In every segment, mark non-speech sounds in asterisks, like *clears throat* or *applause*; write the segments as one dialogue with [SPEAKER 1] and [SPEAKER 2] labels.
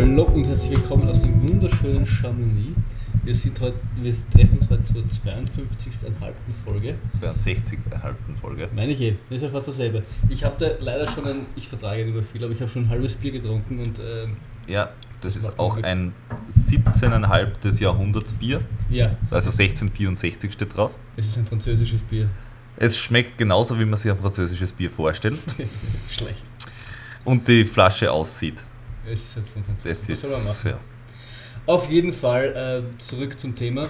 [SPEAKER 1] Hallo und herzlich willkommen aus dem wunderschönen Chamonix. Wir, sind heute, wir treffen uns heute zur 52.5. Folge.
[SPEAKER 2] 62. Folge.
[SPEAKER 1] Meine ich eh, das ist ja fast dasselbe. Ich habe da leider schon ein, ich vertrage nicht mehr viel, aber ich habe schon ein halbes Bier getrunken und. Ähm,
[SPEAKER 2] ja, das ist auch ein 17,5 des Jahrhunderts Bier.
[SPEAKER 1] Ja.
[SPEAKER 2] Also 1664 steht drauf.
[SPEAKER 1] Es ist ein französisches Bier.
[SPEAKER 2] Es schmeckt genauso, wie man sich ein französisches Bier vorstellt. *laughs*
[SPEAKER 1] Schlecht.
[SPEAKER 2] Und die Flasche aussieht.
[SPEAKER 1] Es ist halt von Französisch.
[SPEAKER 2] Das ist, ja.
[SPEAKER 1] Auf jeden Fall äh, zurück zum Thema.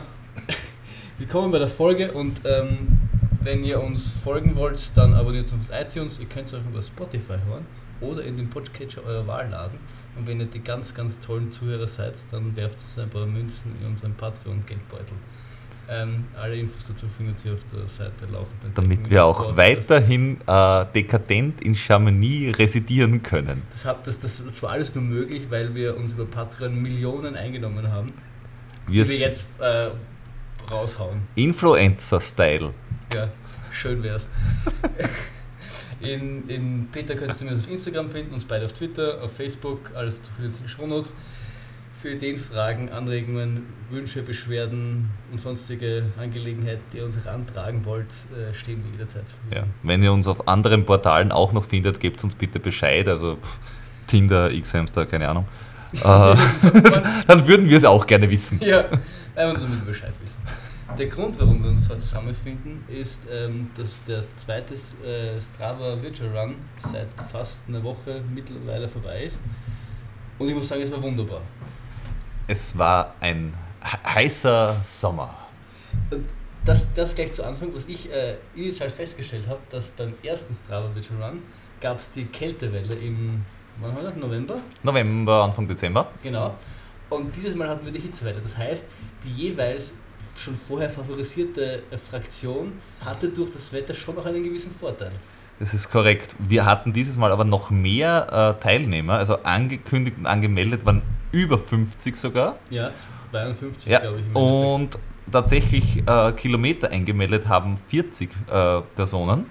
[SPEAKER 1] *laughs* Willkommen bei der Folge und ähm, wenn ihr uns folgen wollt, dann abonniert uns auf iTunes. Ihr könnt es auch über Spotify hören oder in den Podcatcher eurer Wahl laden. Und wenn ihr die ganz, ganz tollen Zuhörer seid, dann werft ein paar Münzen in unseren Patreon-Geldbeutel. Ähm, alle Infos dazu findet ihr auf der Seite laufend.
[SPEAKER 2] Damit wir auch weiterhin äh, dekadent in Chamonix residieren können.
[SPEAKER 1] Das, hab, das, das, das, war alles nur möglich, weil wir uns über Patreon Millionen eingenommen haben, wir die wir jetzt äh, raushauen.
[SPEAKER 2] Influencer-Style.
[SPEAKER 1] Ja, schön wär's. *laughs* in, in Peter könntest du mir auf Instagram finden, uns beide auf Twitter, auf Facebook, alles zu finden in den Shownotes für Ideen, Fragen, Anregungen, Wünsche, Beschwerden und sonstige Angelegenheiten, die ihr uns auch antragen wollt, äh, stehen wir jederzeit.
[SPEAKER 2] Ja. Wenn ihr uns auf anderen Portalen auch noch findet, gebt uns bitte Bescheid. Also pff, Tinder, X-Hamster, keine Ahnung. *laughs* Äh, *laughs* dann würden wir es auch gerne wissen.
[SPEAKER 1] Ja, einfach damit wir Bescheid wissen. Der Grund, warum wir uns heute zusammenfinden, ist, ähm, dass der zweite äh, Strava Virtual Run seit fast einer Woche mittlerweile vorbei ist. Und ich muss sagen, es war wunderbar.
[SPEAKER 2] Es war ein heißer Sommer.
[SPEAKER 1] Und das, das gleich zu Anfang, was ich äh, initial festgestellt habe, dass beim ersten Strava Virtual Run gab es die Kältewelle im wann war das? November?
[SPEAKER 2] November, Anfang Dezember.
[SPEAKER 1] Genau. Und dieses Mal hatten wir die Hitzewelle. Das heißt, die jeweils schon vorher favorisierte äh, Fraktion hatte durch das Wetter schon noch einen gewissen Vorteil.
[SPEAKER 2] Das ist korrekt. Wir hatten dieses Mal aber noch mehr äh, Teilnehmer, also angekündigt und angemeldet waren über 50 sogar.
[SPEAKER 1] Ja, 52
[SPEAKER 2] ja. glaube ich. Und tatsächlich äh, Kilometer eingemeldet haben 40 äh, Personen.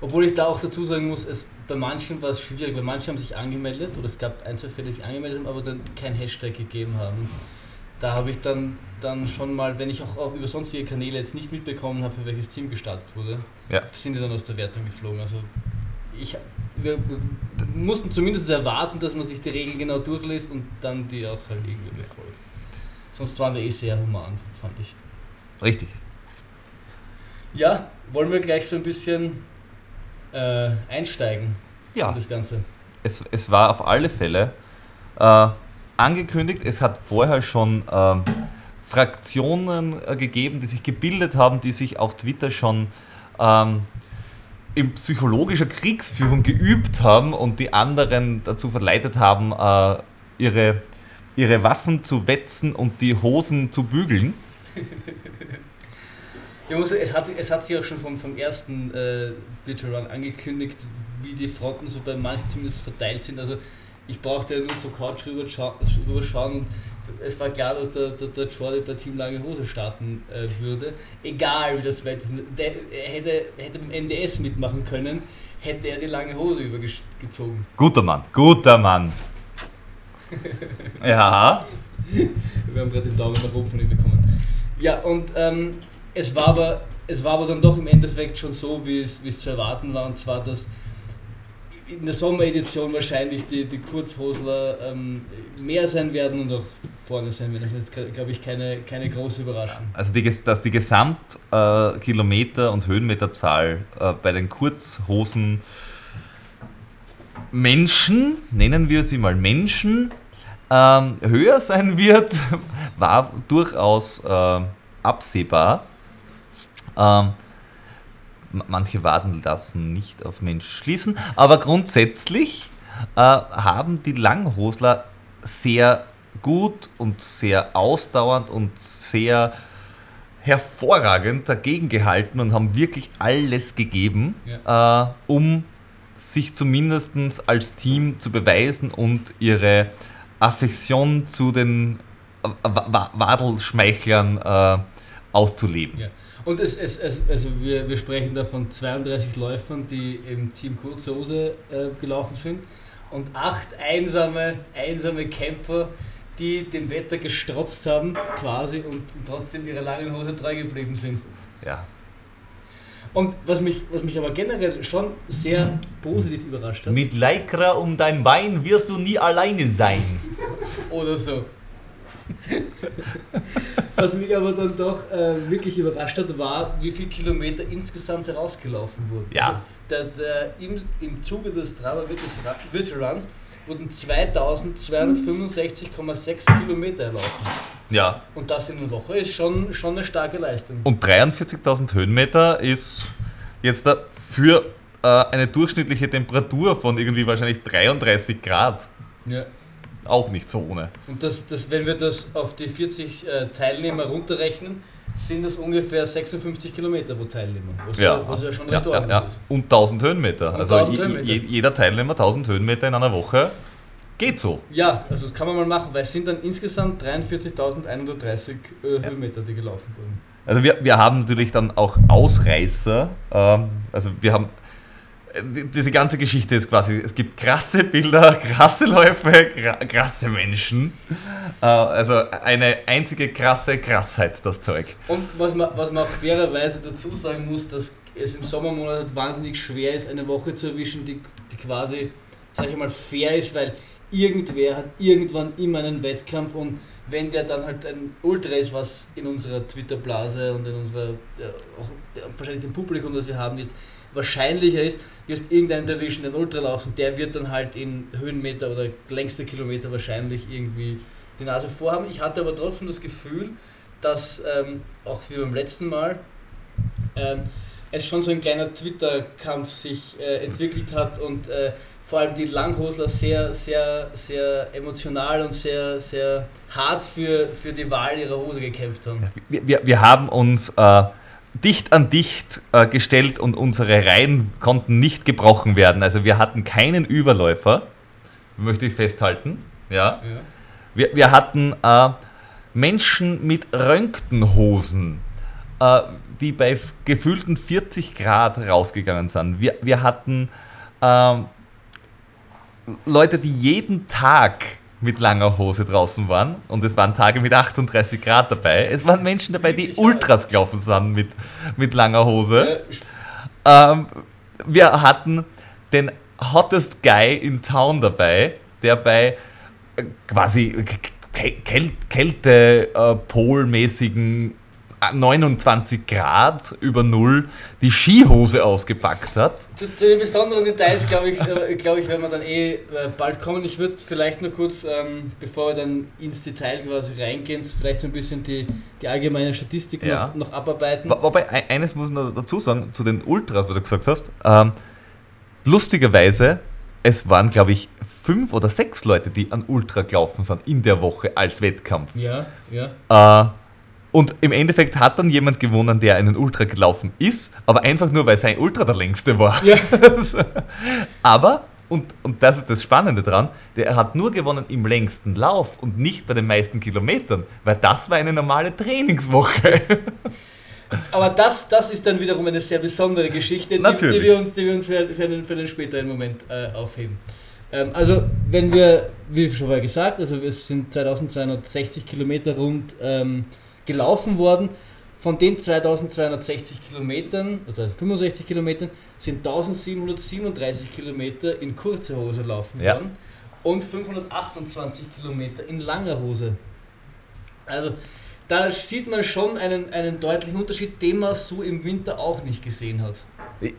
[SPEAKER 1] Obwohl ich da auch dazu sagen muss, es, bei manchen war es schwierig, weil manche haben sich angemeldet oder es gab ein, zwei Fälle, die sich angemeldet haben, aber dann kein Hashtag gegeben haben. Da habe ich dann, dann schon mal, wenn ich auch, auch über sonstige Kanäle jetzt nicht mitbekommen habe, für welches Team gestartet wurde,
[SPEAKER 2] ja.
[SPEAKER 1] sind die dann aus der Wertung geflogen. Also ich wir mussten zumindest erwarten, dass man sich die Regeln genau durchliest und dann die auch halt irgendwie befolgt. Sonst waren wir eh sehr human, fand ich.
[SPEAKER 2] Richtig.
[SPEAKER 1] Ja, wollen wir gleich so ein bisschen äh, einsteigen
[SPEAKER 2] ja.
[SPEAKER 1] in das Ganze?
[SPEAKER 2] Es, es war auf alle Fälle äh, angekündigt, es hat vorher schon äh, Fraktionen gegeben, die sich gebildet haben, die sich auf Twitter schon ähm, in psychologischer Kriegsführung geübt haben und die anderen dazu verleitet haben, äh, ihre, ihre Waffen zu wetzen und die Hosen zu bügeln. *laughs*
[SPEAKER 1] Muss, es, hat, es hat sich auch schon vom, vom ersten äh, Virtual Run angekündigt, wie die Fronten so bei manchen zumindest verteilt sind. Also ich brauchte ja nur zur Couch rüber, rüber und es war klar, dass der, der, der Jordi bei Team Lange Hose starten äh, würde. Egal wie das Wetter ist. Der hätte, hätte beim MDS mitmachen können, hätte er die lange Hose übergezogen.
[SPEAKER 2] Guter Mann, guter Mann. ja.
[SPEAKER 1] Wir haben gerade den Daumen nach oben von ihm bekommen. Ja, und ähm, es, war aber, es war aber dann doch im Endeffekt schon so, wie es, wie es zu erwarten war, und zwar, dass in der Sommeredition wahrscheinlich die, die Kurzhosler ähm, mehr sein werden und auch vorne sein werden. Das ist jetzt, glaube ich, keine, keine große Überraschung.
[SPEAKER 2] Also, die, dass die Gesamtkilometer- äh, und Höhenmeterzahl äh, bei den Kurzhosen Menschen, nennen wir sie mal Menschen, ähm, höher sein wird, *laughs* war durchaus äh, absehbar. Ähm, manche Waden lassen nicht auf Mensch schließen, aber grundsätzlich äh, haben die Langhosler sehr gut und sehr ausdauernd und sehr hervorragend dagegen gehalten und haben wirklich alles gegeben, ja. äh, um sich zumindest als Team zu beweisen und ihre Affektion zu den Wadelschmeichlern äh, auszuleben.
[SPEAKER 1] Ja. Und es, es, es, also wir, wir sprechen da von 32 Läufern, die im Team Kurzhose äh, gelaufen sind. und acht einsame, einsame Kämpfer, die dem Wetter gestrotzt haben, quasi, und trotzdem ihrer langen Hose treu geblieben sind.
[SPEAKER 2] Ja.
[SPEAKER 1] Und was mich, was mich aber generell schon sehr positiv überrascht hat,
[SPEAKER 2] Mit Lycra um dein Bein wirst du nie alleine sein.
[SPEAKER 1] oder so. Was mich aber dann doch äh, wirklich überrascht hat, war, wie viele Kilometer insgesamt herausgelaufen wurden.
[SPEAKER 2] Ja.
[SPEAKER 1] Also, der, der, im, Im Zuge des Strava Virtual Runs wurden 2265,6 Kilometer erlaufen.
[SPEAKER 2] Ja.
[SPEAKER 1] Und das in einer Woche ist schon, schon eine starke Leistung.
[SPEAKER 2] Und 43.000 Höhenmeter ist jetzt für äh, eine durchschnittliche Temperatur von irgendwie wahrscheinlich 33 Grad
[SPEAKER 1] Ja.
[SPEAKER 2] Auch nicht so ohne.
[SPEAKER 1] Und das, das, wenn wir das auf die 40 äh, Teilnehmer runterrechnen, sind das ungefähr 56 Kilometer pro Teilnehmer. Was ja, was ja schon
[SPEAKER 2] ja,
[SPEAKER 1] recht
[SPEAKER 2] ja,
[SPEAKER 1] ordentlich
[SPEAKER 2] ja.
[SPEAKER 1] ist.
[SPEAKER 2] Und 1000 Höhenmeter.
[SPEAKER 1] Und
[SPEAKER 2] also
[SPEAKER 1] 1000
[SPEAKER 2] je-
[SPEAKER 1] Höhenmeter.
[SPEAKER 2] je- jeder Teilnehmer 1000 Höhenmeter in einer Woche geht so.
[SPEAKER 1] Ja, also das kann man mal machen, weil es sind dann insgesamt 43.130 äh, Höhenmeter, die gelaufen wurden.
[SPEAKER 2] Also wir, wir haben natürlich dann auch Ausreißer. Ähm, also wir haben diese ganze Geschichte ist quasi, es gibt krasse Bilder, *laughs* krasse Läufe, krasse Menschen. Äh, also eine einzige krasse Krassheit, das Zeug.
[SPEAKER 1] Und was man, was man auch fairerweise dazu sagen muss, dass es im Sommermonat halt wahnsinnig schwer ist, eine Woche zu erwischen, die, die quasi, sag ich mal, fair ist, weil irgendwer hat irgendwann immer einen Wettkampf und wenn der dann halt ein Ultra ist, was in unserer Twitter-Blase und in unserer, äh, auch wahrscheinlich dem Publikum, das wir haben, jetzt wahrscheinlicher ist, wirst irgendeinen erwischen, den Ultra laufen, der wird dann halt in Höhenmeter oder längste Kilometer wahrscheinlich irgendwie die Nase vorhaben. Ich hatte aber trotzdem das Gefühl, dass ähm, auch wie beim letzten Mal ähm, es schon so ein kleiner Twitter-Kampf sich äh, entwickelt hat und äh, vor allem die Langhosler sehr, sehr, sehr emotional und sehr, sehr hart für, für die Wahl ihrer Hose gekämpft haben.
[SPEAKER 2] Wir, wir, wir haben uns äh, dicht an dicht äh, gestellt und unsere Reihen konnten nicht gebrochen werden. Also wir hatten keinen Überläufer, möchte ich festhalten. Ja.
[SPEAKER 1] Ja.
[SPEAKER 2] Wir, wir hatten äh, Menschen mit Röntgenhosen, äh, die bei gefühlten 40 Grad rausgegangen sind. Wir, wir hatten ähm, Leute, die jeden Tag mit langer Hose draußen waren und es waren Tage mit 38 Grad dabei. Es waren Menschen dabei, die Ultras gelaufen sind mit, mit langer Hose.
[SPEAKER 1] Äh,
[SPEAKER 2] Ähm, wir hatten den hottest Guy in Town dabei, der bei äh, quasi Kälte, Kälte, äh, polmäßigen äh, 29 Grad über Null die Skihose ausgepackt hat.
[SPEAKER 1] Zu, zu den besonderen Details, glaube ich, äh, glaube ich, werden wir dann eh äh, bald kommen. Ich würde vielleicht nur kurz, ähm, bevor wir dann ins Detail quasi reingehen, vielleicht so ein bisschen die, die allgemeine Statistik
[SPEAKER 2] Ja.
[SPEAKER 1] noch, noch abarbeiten.
[SPEAKER 2] Wo- Wobei, ein- eines muss man dazu sagen, zu den Ultras, was du gesagt hast. Ähm, lustigerweise, es waren, glaube ich, fünf oder sechs Leute, die an Ultra gelaufen sind in der Woche als Wettkampf.
[SPEAKER 1] Ja, ja.
[SPEAKER 2] Äh, und im Endeffekt hat dann jemand gewonnen, der einen Ultra gelaufen ist, aber einfach nur, weil sein Ultra der längste war.
[SPEAKER 1] Ja. *laughs*
[SPEAKER 2] aber, und, und das ist das Spannende dran, der hat nur gewonnen im längsten Lauf und nicht bei den meisten Kilometern, weil das war eine normale Trainingswoche. *laughs*
[SPEAKER 1] Aber das, das ist dann wiederum eine sehr besondere Geschichte, die, die wir uns, die wir uns für, für, den, für den späteren Moment äh, aufheben. Ähm, also, wenn wir, wie schon vorher gesagt, also es sind 2260 Kilometer rund ähm, gelaufen worden. Von den 2260 Kilometern, also 65 Kilometern, sind 1737 Kilometer in kurzer Hose laufen
[SPEAKER 2] Ja.
[SPEAKER 1] worden und 528 Kilometer in langer Hose. Also da sieht man schon einen, einen deutlichen Unterschied, den man so im Winter auch nicht gesehen hat.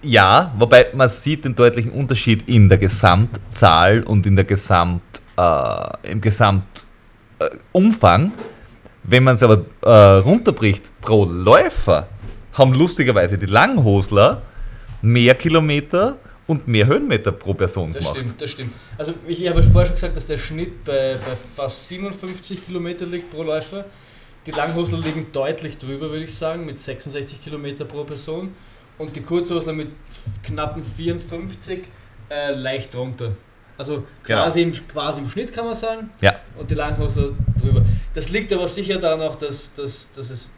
[SPEAKER 2] Ja, wobei man sieht den deutlichen Unterschied in der Gesamtzahl und in der Gesamt, äh, im Gesamtumfang. Wenn man es aber äh, runterbricht pro Läufer, haben lustigerweise die Langhosler mehr Kilometer und mehr Höhenmeter pro Person
[SPEAKER 1] Das
[SPEAKER 2] gemacht.
[SPEAKER 1] stimmt, das stimmt. Also ich habe vorher schon gesagt, dass der Schnitt bei, bei fast 57 Kilometer liegt pro Läufer. Die Langhosler liegen deutlich drüber, würde ich sagen, mit 66 Kilometer pro Person. Und die Kurzhosler mit knappen 54 äh, leicht drunter. Also
[SPEAKER 2] Genau.
[SPEAKER 1] quasi, im, quasi im Schnitt kann man sagen.
[SPEAKER 2] Ja.
[SPEAKER 1] Und die Langhosler drüber. Das liegt aber sicher daran auch, dass, dass, dass es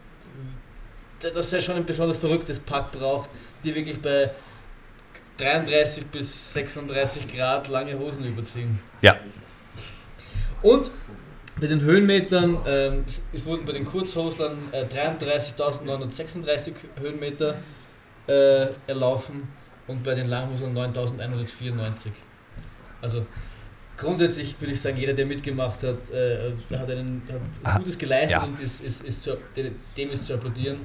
[SPEAKER 1] dass er schon ein besonders verrücktes Pack braucht, die wirklich bei 33 bis 36 Grad lange Hosen überziehen.
[SPEAKER 2] Ja.
[SPEAKER 1] Und bei den Höhenmetern, ähm, es- es wurden bei den Kurzhoslern äh, 33.936 Höhenmeter äh, erlaufen und bei den Langhoslern 9.194. Also grundsätzlich würde ich sagen, jeder, der mitgemacht hat, äh, hat, einen, hat
[SPEAKER 2] Ah,
[SPEAKER 1] Gutes geleistet
[SPEAKER 2] ja.
[SPEAKER 1] und ist, ist, ist zu, dem ist zu applaudieren.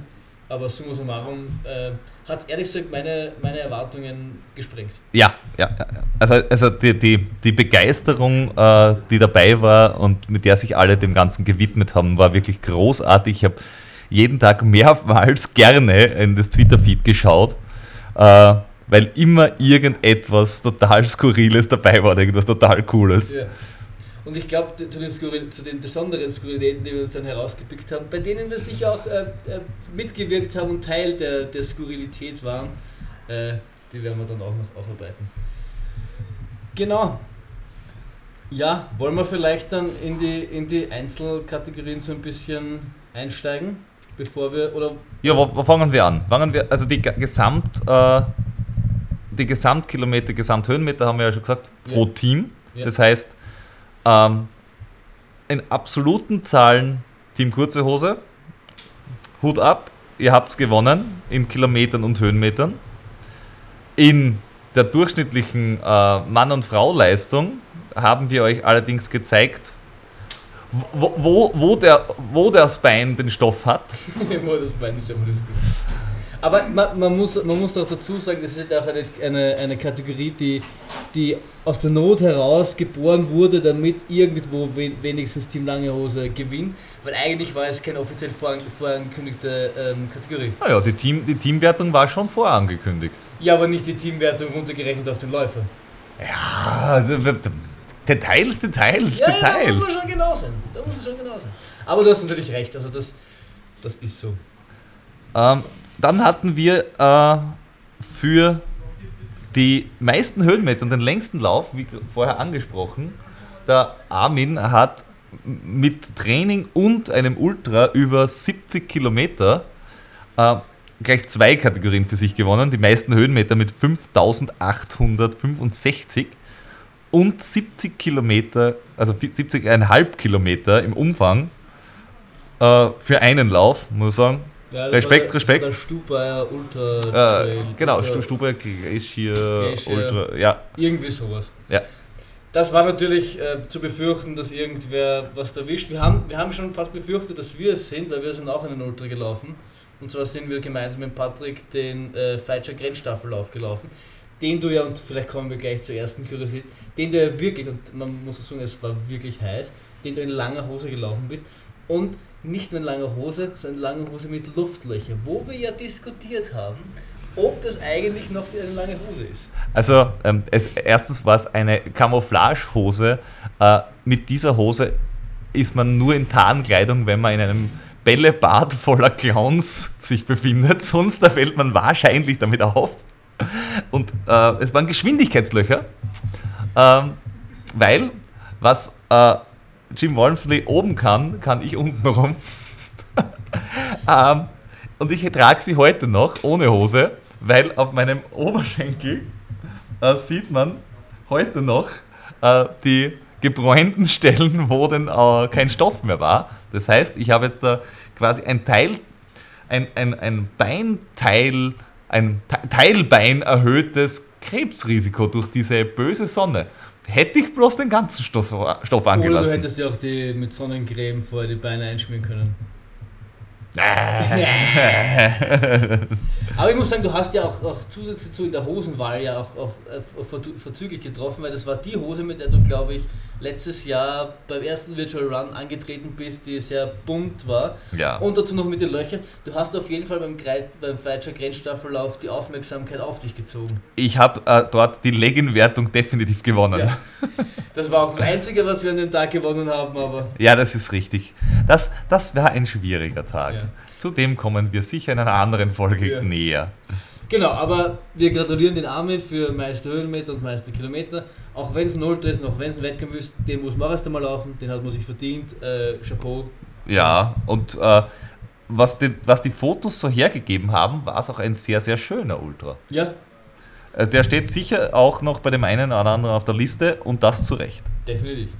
[SPEAKER 1] Aber summa summarum äh, hat es ehrlich gesagt meine, meine Erwartungen gesprengt.
[SPEAKER 2] Ja, ja, ja. ja. Also, also die, die, die Begeisterung, äh, die dabei war und mit der sich alle dem Ganzen gewidmet haben, war wirklich großartig. Ich habe jeden Tag mehrmals *laughs* gerne in das Twitter-Feed geschaut, äh, weil immer irgendetwas total Skurriles dabei war, irgendwas total Cooles.
[SPEAKER 1] Ja. Und ich glaube, zu, zu den besonderen Skurrilitäten, die wir uns dann herausgepickt haben, bei denen wir sicher auch äh, äh, mitgewirkt haben und Teil der, der Skurrilität waren, äh, die werden wir dann auch noch aufarbeiten. Genau. Ja, wollen wir vielleicht dann in die, in die Einzelkategorien so ein bisschen einsteigen, bevor wir, oder
[SPEAKER 2] Ja, wo, wo fangen wir an? Fangen wir, also die Ge- Gesamt, äh, die Gesamtkilometer, Gesamthöhenmeter haben wir ja schon gesagt, pro
[SPEAKER 1] Ja.
[SPEAKER 2] Team.
[SPEAKER 1] Ja.
[SPEAKER 2] Das heißt, ähm, in absoluten Zahlen Team Kurze Hose, Hut ab, ihr habt's gewonnen in Kilometern und Höhenmetern. In der durchschnittlichen äh, Mann- und Frau-Leistung haben wir euch allerdings gezeigt, wo, wo, wo, der, wo das Bein den Stoff hat. *laughs*
[SPEAKER 1] Wo das Bein einmal ist gut. Aber man, man, muss, man muss doch dazu sagen, das ist halt auch eine, eine, eine Kategorie, die, die aus der Not heraus geboren wurde, damit irgendwo we- wenigstens Team Lange Hose gewinnt. Weil eigentlich war es keine offiziell voran- vorangekündigte ähm, Kategorie.
[SPEAKER 2] Naja, die, Team, die Teamwertung war schon vorangekündigt.
[SPEAKER 1] Ja, aber nicht die Teamwertung runtergerechnet auf den Läufer.
[SPEAKER 2] Ja, also, Details, Details,
[SPEAKER 1] Ja, ja, da muss man
[SPEAKER 2] Details.
[SPEAKER 1] schon genau sein. Da muss man schon genau sein. Aber du hast natürlich recht, also das, das ist so.
[SPEAKER 2] Ähm, dann hatten wir äh, für die meisten Höhenmeter und den längsten Lauf, wie vorher angesprochen, der Armin hat mit Training und einem Ultra über 70 Kilometer äh, gleich zwei Kategorien für sich gewonnen. Die meisten Höhenmeter mit 5865 und 70 Kilometer, also 70,5 Kilometer im Umfang äh, für einen Lauf, muss ich sagen.
[SPEAKER 1] Ja,
[SPEAKER 2] Respekt,
[SPEAKER 1] der,
[SPEAKER 2] Respekt.
[SPEAKER 1] Der Stubaier Ultra
[SPEAKER 2] Äh, genau,
[SPEAKER 1] Ultra-
[SPEAKER 2] Stu- Stube, Glacier,
[SPEAKER 1] Glacier.
[SPEAKER 2] Ultra, ja.
[SPEAKER 1] Irgendwie sowas.
[SPEAKER 2] Ja.
[SPEAKER 1] Das war natürlich äh, zu befürchten, dass irgendwer was erwischt. Wir haben, wir haben schon fast befürchtet, dass wir es sind, weil wir sind auch in den Ultra gelaufen. Und zwar sind wir gemeinsam mit Patrick den äh, Feitscher Grenzstaffellauf gelaufen. Den du ja, und vielleicht kommen wir gleich zur ersten Kuriosität, den du ja wirklich, und man muss sagen, es war wirklich heiß, den du in langer Hose gelaufen bist. Und nicht nur in langer Hose, sondern in langer Hose mit Luftlöcher, wo wir ja diskutiert haben, ob das eigentlich noch eine lange Hose ist.
[SPEAKER 2] Also, ähm, es, erstens war es eine Camouflagehose. Äh, mit dieser Hose ist man nur in Tarnkleidung, wenn man in einem Bällebad voller Clowns sich befindet. *laughs* Sonst da fällt man wahrscheinlich damit auf. Und äh, es waren Geschwindigkeitslöcher, ähm, weil was äh, Jim Walmsley oben kann, kann ich unten rum. *laughs* ähm, und ich trage sie heute noch ohne Hose, weil auf meinem Oberschenkel äh, sieht man heute noch äh, die gebräunten Stellen, wo denn äh, kein Stoff mehr war. Das heißt, ich habe jetzt da quasi ein Teil, ein, ein, ein Beinteil, ein Te- Teilbein erhöhtes Krebsrisiko durch diese böse Sonne. Hätte ich bloß den ganzen Stoff, Stoff
[SPEAKER 1] Oder du
[SPEAKER 2] angelassen.
[SPEAKER 1] hättest dir auch die mit Sonnencreme vorher die Beine einschmieren können. Aber ich muss sagen, du hast ja auch, auch zusätzlich zu in der Hosenwahl ja auch, auch äh, verzüglich getroffen, weil das war die Hose, mit der du, glaube ich, letztes Jahr beim ersten Virtual Run angetreten bist, die sehr bunt war.
[SPEAKER 2] ja.
[SPEAKER 1] Und dazu noch mit den Löchern. Du hast auf jeden Fall beim, Greit, beim Feitscher Grenzstaffellauf die Aufmerksamkeit auf dich gezogen.
[SPEAKER 2] Ich habe äh, dort die Legging-Wertung definitiv gewonnen.
[SPEAKER 1] Ja. Das war auch das Einzige, was wir an dem Tag gewonnen haben, aber
[SPEAKER 2] Ja, das ist richtig. Das, das war ein schwieriger Tag.
[SPEAKER 1] Ja.
[SPEAKER 2] Zu dem kommen wir sicher in einer anderen Folge näher.
[SPEAKER 1] Genau, aber wir gratulieren den Armin für meiste Höhenmeter und meiste Kilometer. Auch wenn es ein Ultra ist, auch wenn es ein Wettkampf ist, den muss man erst einmal laufen, den hat man sich verdient. Äh, Chapeau.
[SPEAKER 2] Ja, und äh, was, die, was die Fotos so hergegeben haben, war es auch ein sehr, sehr schöner Ultra.
[SPEAKER 1] Ja,
[SPEAKER 2] Äh, Der steht sicher auch noch bei dem einen oder anderen auf der Liste und das zu Recht.
[SPEAKER 1] Definitiv.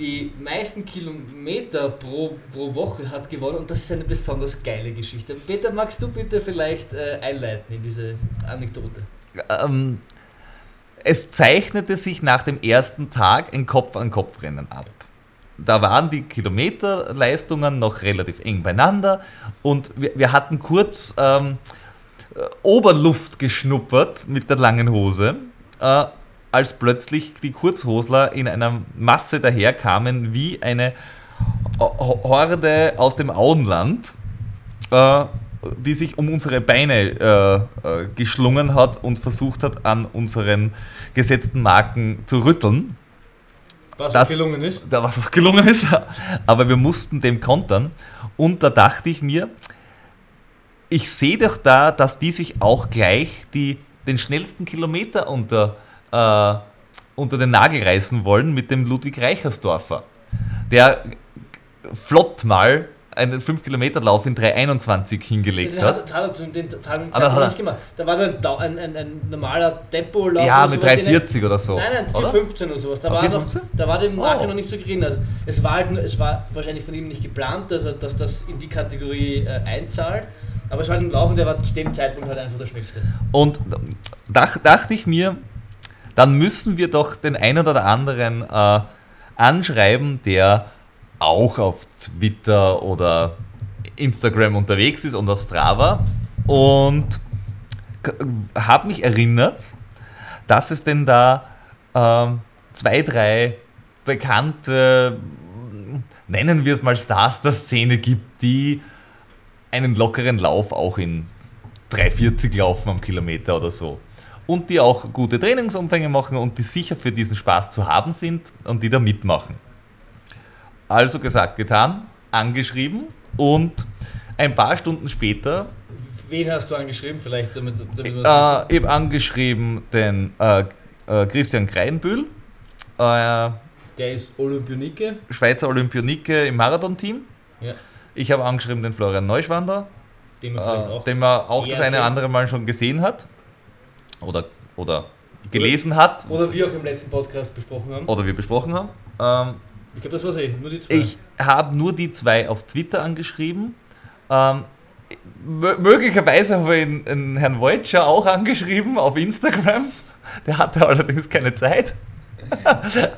[SPEAKER 1] Die meisten Kilometer pro, pro Woche hat gewonnen und das ist eine besonders geile Geschichte. Peter, magst du bitte vielleicht äh, einleiten in diese Anekdote?
[SPEAKER 2] Ähm, es zeichnete sich nach dem ersten Tag ein Kopf-an-Kopf-Rennen ab. Da waren die Kilometerleistungen noch relativ eng beieinander und wir, wir hatten kurz ähm, äh, Oberluft geschnuppert mit der langen Hose, äh, als plötzlich die Kurzhosler in einer Masse daherkamen wie eine Ho- Horde aus dem Auenland, äh, die sich um unsere Beine äh, äh, geschlungen hat und versucht hat, an unseren gesetzten Marken zu rütteln.
[SPEAKER 1] Was
[SPEAKER 2] Das-
[SPEAKER 1] gelungen ist?
[SPEAKER 2] Was uns gelungen ist, *laughs* aber wir mussten dem kontern. Und da dachte ich mir, ich sehe doch da, dass die sich auch gleich die, den schnellsten Kilometer unter, äh, unter den Nagel reißen wollen mit dem Ludwig Reichersdorfer, der flott mal einen 5-Kilometer-Lauf in 3,21 hingelegt
[SPEAKER 1] Den
[SPEAKER 2] hat.
[SPEAKER 1] hat, hat er zu dem
[SPEAKER 2] er-
[SPEAKER 1] nicht gemacht. Da war da ein, ein, ein, normaler Tempolauf.
[SPEAKER 2] Ja, mit
[SPEAKER 1] sowas, den er-
[SPEAKER 2] 3,40 oder so.
[SPEAKER 1] Nein, nein,
[SPEAKER 2] oder?
[SPEAKER 1] 4,15 oder sowas. Da,
[SPEAKER 2] Ah,
[SPEAKER 1] war, noch,
[SPEAKER 2] 4,15?
[SPEAKER 1] da war die Marke
[SPEAKER 2] Oh.
[SPEAKER 1] noch nicht so gering. Also es war halt es war wahrscheinlich von ihm nicht geplant, dass, er, dass das in die Kategorie äh, einzahlt. Aber es war halt ein Lauf und der war zu dem Zeitpunkt halt einfach der schnellste.
[SPEAKER 2] Und dach, dachte ich mir, dann müssen wir doch den einen oder anderen äh, anschreiben, der auch auf Twitter oder Instagram unterwegs ist und auf Strava. Und habe mich erinnert, dass es denn da ähm, zwei, drei bekannte, nennen wir es mal Stars der Szene gibt, die einen lockeren Lauf auch in 3,40 laufen am Kilometer oder so. Und die auch gute Trainingsumfänge machen und die sicher für diesen Spaß zu haben sind und die da mitmachen. Also gesagt, getan, angeschrieben und ein paar Stunden später
[SPEAKER 1] Wen hast du angeschrieben? Vielleicht damit, damit wir
[SPEAKER 2] äh,
[SPEAKER 1] das
[SPEAKER 2] eben angeschrieben den äh, äh, Christian Kreinbühl, äh.
[SPEAKER 1] Der ist Olympionike.
[SPEAKER 2] Schweizer Olympionike im Marathon-Team.
[SPEAKER 1] Ja.
[SPEAKER 2] Ich habe angeschrieben den Florian Neuschwander,
[SPEAKER 1] Den wir vielleicht
[SPEAKER 2] äh,
[SPEAKER 1] auch.
[SPEAKER 2] den man auch das eine
[SPEAKER 1] kennt.
[SPEAKER 2] andere Mal schon gesehen hat oder, oder gelesen hat
[SPEAKER 1] Oder wir auch im letzten Podcast besprochen haben.
[SPEAKER 2] oder wir besprochen haben. Ähm,
[SPEAKER 1] Ich glaube, das war's eh. Nur die zwei.
[SPEAKER 2] ich habe nur die zwei auf Twitter angeschrieben. Ähm, mö- möglicherweise habe ich den, den Herrn Wojtscher auch angeschrieben auf Instagram. Der hatte allerdings keine Zeit.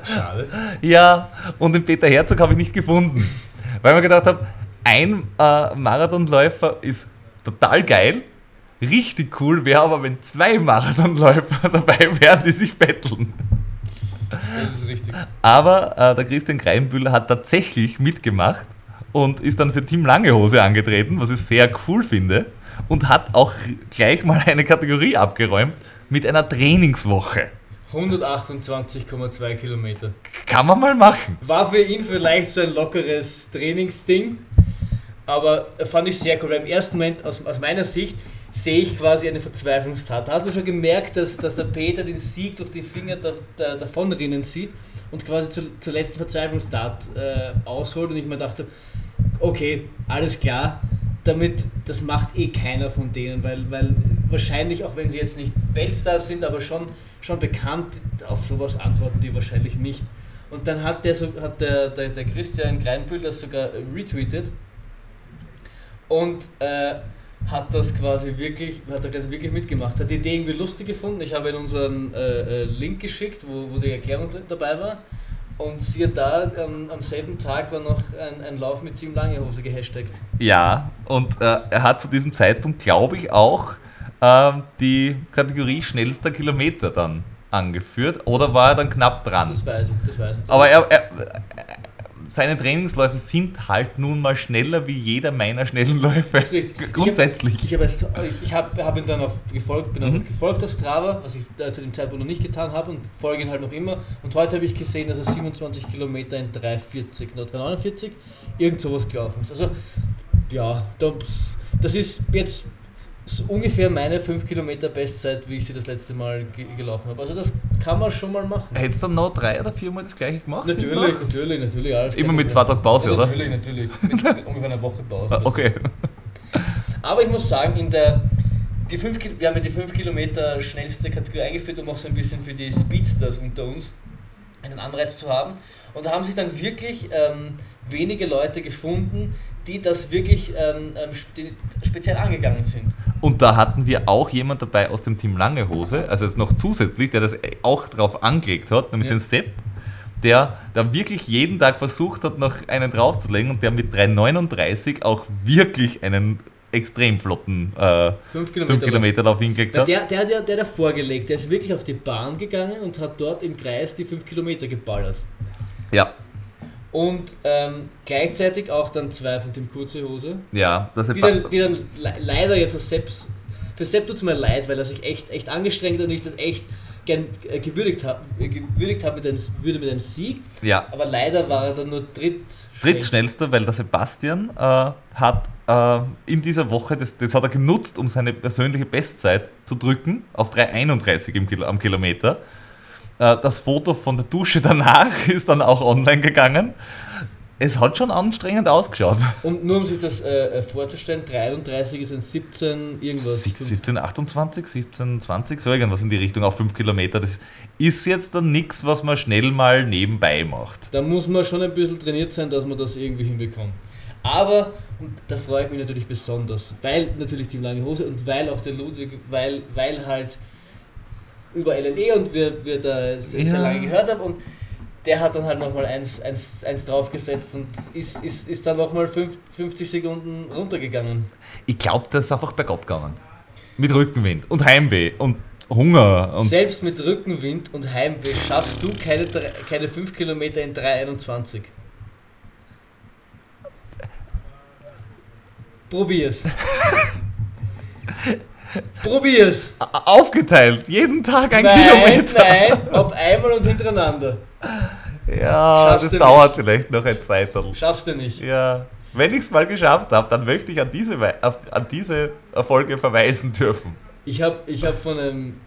[SPEAKER 1] Schade.
[SPEAKER 2] Ja, und den Peter Herzog habe ich nicht gefunden. Weil ich mir gedacht habe, ein äh, Marathonläufer ist total geil. Richtig cool wäre aber, wenn zwei Marathonläufer *laughs* dabei wären, die sich betteln.
[SPEAKER 1] Das ist richtig.
[SPEAKER 2] Aber äh, der Christian Kreinbühl hat tatsächlich mitgemacht und ist dann für Team Langehose angetreten, was ich sehr cool finde. Und hat auch gleich mal eine Kategorie abgeräumt mit einer Trainingswoche.
[SPEAKER 1] 128,2 Kilometer.
[SPEAKER 2] Kann man mal machen.
[SPEAKER 1] War für ihn vielleicht so ein lockeres Trainingsding, aber fand ich sehr cool. Im ersten Moment, aus, aus meiner Sicht, sehe ich quasi eine Verzweiflungstat. Da hat man schon gemerkt, dass, dass der Peter den Sieg durch die Finger da, da, davonrinnen sieht und quasi zu, zur letzten Verzweiflungstat äh, ausholt. Und ich mir dachte, okay, alles klar, damit, das macht eh keiner von denen, weil, weil wahrscheinlich, auch wenn sie jetzt nicht Weltstars sind, aber schon, schon bekannt, auf sowas antworten die wahrscheinlich nicht. Und dann hat der, hat der, der, der Christian Greinbühl das sogar retweetet und äh, hat das quasi wirklich, hat er das wirklich mitgemacht, hat die Idee irgendwie lustig gefunden. Ich habe in unseren äh, äh, Link geschickt, wo, wo die Erklärung dabei war. Und siehe da, am, am selben Tag war noch ein, ein Lauf mit Team Lange Hose gehashtagt.
[SPEAKER 2] Ja, und äh, er hat zu diesem Zeitpunkt, glaube ich, auch ähm, die Kategorie schnellster Kilometer dann angeführt. Oder war er dann knapp dran?
[SPEAKER 1] Das weiß ich, das weiß ich.
[SPEAKER 2] Aber er, er, seine Trainingsläufe sind halt nun mal schneller wie jeder meiner schnellen Läufe.
[SPEAKER 1] Das ist richtig.
[SPEAKER 2] Grundsätzlich.
[SPEAKER 1] Ich habe hab, hab ihn dann auf gefolgt, bin
[SPEAKER 2] Mhm.
[SPEAKER 1] mhm. gefolgt auf Strava, was ich äh, zu dem Zeitpunkt noch nicht getan habe und folge ihn halt noch immer. Und heute habe ich gesehen, dass er 27 Kilometer in 3,40 oder 3,49 irgend sowas gelaufen ist. Also ja, da, das ist jetzt so ungefähr meine 5 Kilometer Bestzeit, wie ich sie das letzte Mal ge gelaufen habe. Also das kann man schon mal machen.
[SPEAKER 2] Hättest du dann noch drei oder viermal das gleiche gemacht?
[SPEAKER 1] Natürlich, natürlich, natürlich. Alles
[SPEAKER 2] Immer mit zwei Tagen Pause,
[SPEAKER 1] ja,
[SPEAKER 2] oder?
[SPEAKER 1] Natürlich, natürlich. Mit *laughs* ungefähr einer Woche Pause.
[SPEAKER 2] Ah, Okay.
[SPEAKER 1] Aber ich muss sagen, in der, die fünf, wir haben ja die 5 Kilometer schnellste Kategorie eingeführt, um auch so ein bisschen für die Speedsters unter uns einen Anreiz zu haben. Und da haben sich dann wirklich ähm, wenige Leute gefunden, die das wirklich ähm, ähm, spe speziell angegangen sind.
[SPEAKER 2] Und da hatten wir auch jemand dabei aus dem Team Lange Hose, also jetzt noch zusätzlich, der das auch drauf angelegt hat, nämlich
[SPEAKER 1] Ja.
[SPEAKER 2] den Sepp, der da wirklich jeden Tag versucht hat, noch einen draufzulegen und der mit 3,39 auch wirklich einen extrem flotten äh,
[SPEAKER 1] 5 Kilometer.
[SPEAKER 2] 5 Kilometer Lauf hingelegt
[SPEAKER 1] Na,
[SPEAKER 2] hat.
[SPEAKER 1] der, der, der, der davor gelegt, der ist wirklich auf die Bahn gegangen und hat dort im Kreis die 5 Kilometer geballert.
[SPEAKER 2] Ja,
[SPEAKER 1] Und ähm, gleichzeitig auch dann zwei von dem Kurze Hose,
[SPEAKER 2] ja, das
[SPEAKER 1] die dann, die dann le leider jetzt das Sepps, für Sepp tut es mir leid, weil er sich echt, echt angestrengt hat und ich das echt gern äh, gewürdigt habe gewürdigt hab mit, einem, würde mit einem Sieg,
[SPEAKER 2] ja,
[SPEAKER 1] aber leider war er dann nur dritt
[SPEAKER 2] drittschnellster, weil der Sebastian äh, hat äh, in dieser Woche, das, das hat er genutzt, um seine persönliche Bestzeit zu drücken, auf 3,31 im Kilo, am Kilometer. Äh, das Foto von der Dusche danach *laughs* ist dann auch online gegangen. Es hat schon anstrengend ausgeschaut.
[SPEAKER 1] Und nur um sich das äh, äh, vorzustellen, 33 ist ein 17 irgendwas.
[SPEAKER 2] 17, 28, 17, 20, so irgendwas in die Richtung, auch 5 Kilometer. Das ist jetzt dann nichts, was man schnell mal nebenbei macht.
[SPEAKER 1] Da muss man schon ein bisschen trainiert sein, dass man das irgendwie hinbekommt. Aber, und da freue ich mich natürlich besonders, weil natürlich die lange Hose und weil auch der Ludwig, weil, weil halt über LLE und wir, wir da sehr, sehr lange gehört haben und der hat dann halt nochmal eins, eins, eins draufgesetzt und ist, ist, ist dann nochmal 50 Sekunden runtergegangen.
[SPEAKER 2] Ich glaube, das ist einfach bergab gegangen. Mit Rückenwind und Heimweh und Hunger. Und
[SPEAKER 1] Selbst mit Rückenwind und Heimweh schaffst du keine, keine 5 Kilometer in 3,21. Probier's. *laughs* Probier's.
[SPEAKER 2] aufgeteilt, jeden Tag ein
[SPEAKER 1] nein,
[SPEAKER 2] Kilometer.
[SPEAKER 1] nein, *laughs* auf einmal und hintereinander.
[SPEAKER 2] Ja,
[SPEAKER 1] Schaffst
[SPEAKER 2] das dauert vielleicht noch ein Zeitl.
[SPEAKER 1] Schaffst du nicht.
[SPEAKER 2] Ja. Wenn ich es mal geschafft habe, dann möchte ich an diese, auf, an diese Erfolge verweisen dürfen.
[SPEAKER 1] Ich habe ich hab von einem